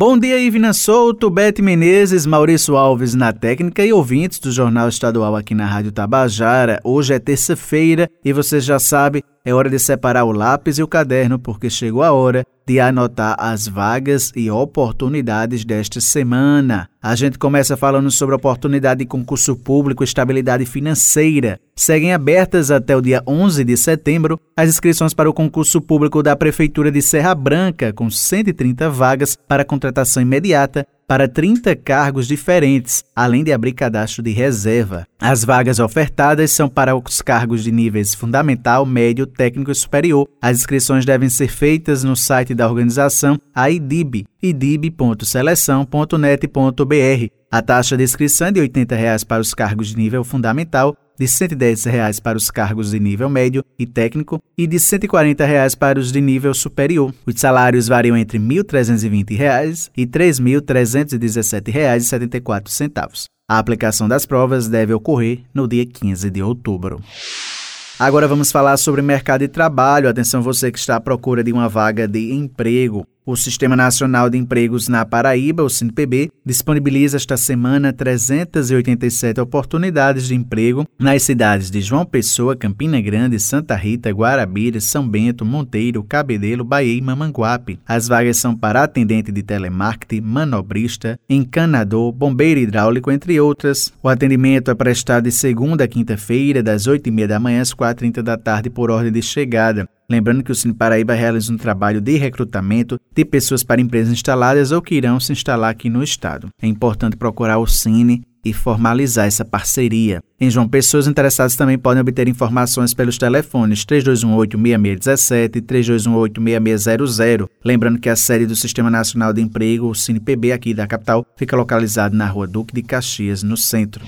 Bom dia, Ivina Souto, Bete Menezes, Maurício Alves na técnica e ouvintes do Jornal Estadual aqui na Rádio Tabajara. Hoje é terça-feira e você já sabe, é hora de separar o lápis e o caderno, porque chegou a hora de anotar as vagas e oportunidades desta semana. A gente começa falando sobre oportunidade de concurso público estabilidade financeira. Seguem abertas até o dia 11 de setembro as inscrições para o concurso público da Prefeitura de Serra Branca, com 130 vagas para contratação imediata para 30 cargos diferentes, além de abrir cadastro de reserva. As vagas ofertadas são para os cargos de níveis fundamental, médio, técnico e superior. As inscrições devem ser feitas no site da organização AIDIB, idib.seleção.net.br. A taxa de inscrição é de 80 reais para os cargos de nível fundamental de 110 reais para os cargos de nível médio e técnico e de 140 reais para os de nível superior. Os salários variam entre 1.320 reais e R$ 3.317,74. A aplicação das provas deve ocorrer no dia 15 de outubro. Agora vamos falar sobre mercado de trabalho. Atenção você que está à procura de uma vaga de emprego. O Sistema Nacional de Empregos na Paraíba, o SINPB, disponibiliza esta semana 387 oportunidades de emprego nas cidades de João Pessoa, Campina Grande, Santa Rita, Guarabira, São Bento, Monteiro, Cabedelo, Bahia e Mamanguape. As vagas são para atendente de telemarketing, manobrista, encanador, bombeiro hidráulico, entre outras. O atendimento é prestado de segunda a quinta-feira, das 8h30 da manhã às 4h30 da tarde, por ordem de chegada. Lembrando que o Cine Paraíba realiza um trabalho de recrutamento de pessoas para empresas instaladas ou que irão se instalar aqui no estado. É importante procurar o Cine e formalizar essa parceria. Em João Pessoa, os interessados também podem obter informações pelos telefones 3218-6617 e 3218-6600. Lembrando que a sede do Sistema Nacional de Emprego, o CinePB, aqui da capital, fica localizado na rua Duque de Caxias, no centro.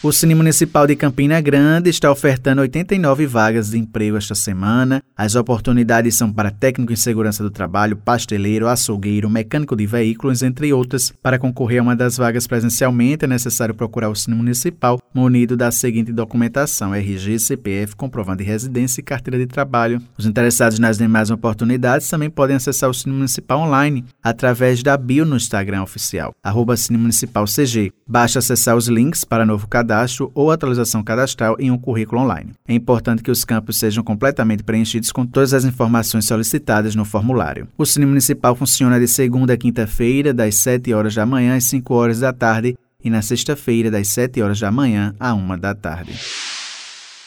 O Cine Municipal de Campina Grande está ofertando 89 vagas de emprego esta semana. As oportunidades são para técnico em segurança do trabalho, pasteleiro, açougueiro, mecânico de veículos, entre outras. Para concorrer a uma das vagas presencialmente, é necessário procurar o Cine Municipal munido da seguinte documentação: RG, CPF, comprovante de residência e carteira de trabalho. Os interessados nas demais oportunidades também podem acessar o Cine Municipal online através da bio no Instagram oficial, arroba Cine Municipal CG. Basta acessar os links para novo cadastro cadastro ou atualização cadastral em um currículo online. É importante que os campos sejam completamente preenchidos com todas as informações solicitadas no formulário. O Cine Municipal funciona de segunda a quinta-feira, das 7 horas da manhã às 5 horas da tarde, e na sexta-feira, das 7 horas da manhã à 1 da tarde.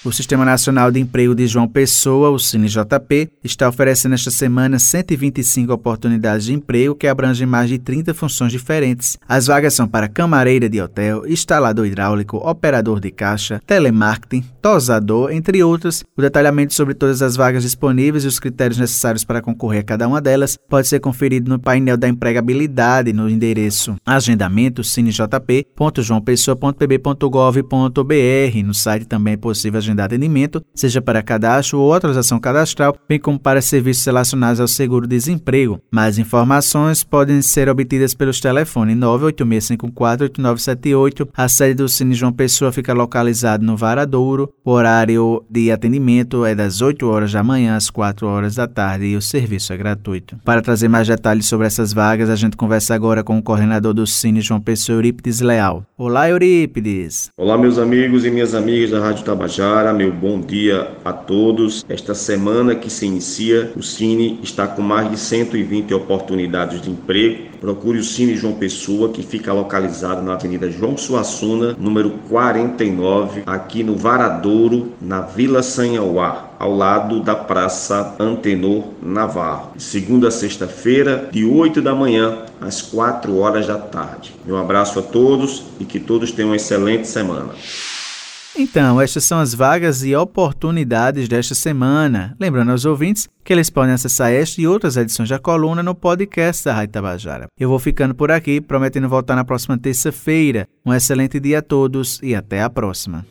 O Sistema Nacional de Emprego de João Pessoa, o CineJP, está oferecendo esta semana 125 oportunidades de emprego que abrangem mais de 30 funções diferentes. As vagas são para camareira de hotel, instalador hidráulico, operador de caixa, telemarketing, tosador, entre outras. O detalhamento sobre todas as vagas disponíveis e os critérios necessários para concorrer a cada uma delas pode ser conferido no painel da empregabilidade no endereço agendamento cinejp.joaopessoa.pb.gov.br. No site também é possível agendar agendar atendimento, seja para cadastro ou atualização cadastral, bem como para serviços relacionados ao seguro-desemprego. Mais informações podem ser obtidas pelos telefones 986548978. A sede do Cine João Pessoa fica localizada no Varadouro. O horário de atendimento é das 8 horas da manhã às 4 horas da tarde e o serviço é gratuito. Para trazer mais detalhes sobre essas vagas, a gente conversa agora com o coordenador do Cine João Pessoa, Eurípides Leal. Olá, Eurípides. Olá, meus amigos e minhas amigas da Rádio Tabajara meu bom dia a todos. Esta semana que se inicia, o Cine está com mais de 120 oportunidades de emprego. Procure o Cine João Pessoa, que fica localizado na Avenida João Suassuna, número 49, aqui no Varadouro, na Vila Sanhauá ao lado da Praça Antenor Navarro. Segunda a sexta-feira, de 8 da manhã às 4 horas da tarde. Um abraço a todos e que todos tenham uma excelente semana. Então, estas são as vagas e oportunidades desta semana. Lembrando aos ouvintes que eles podem acessar esta e outras edições da coluna no podcast da Rádio Tabajara. Eu vou ficando por aqui, prometendo voltar na próxima terça-feira. Um excelente dia a todos e até a próxima.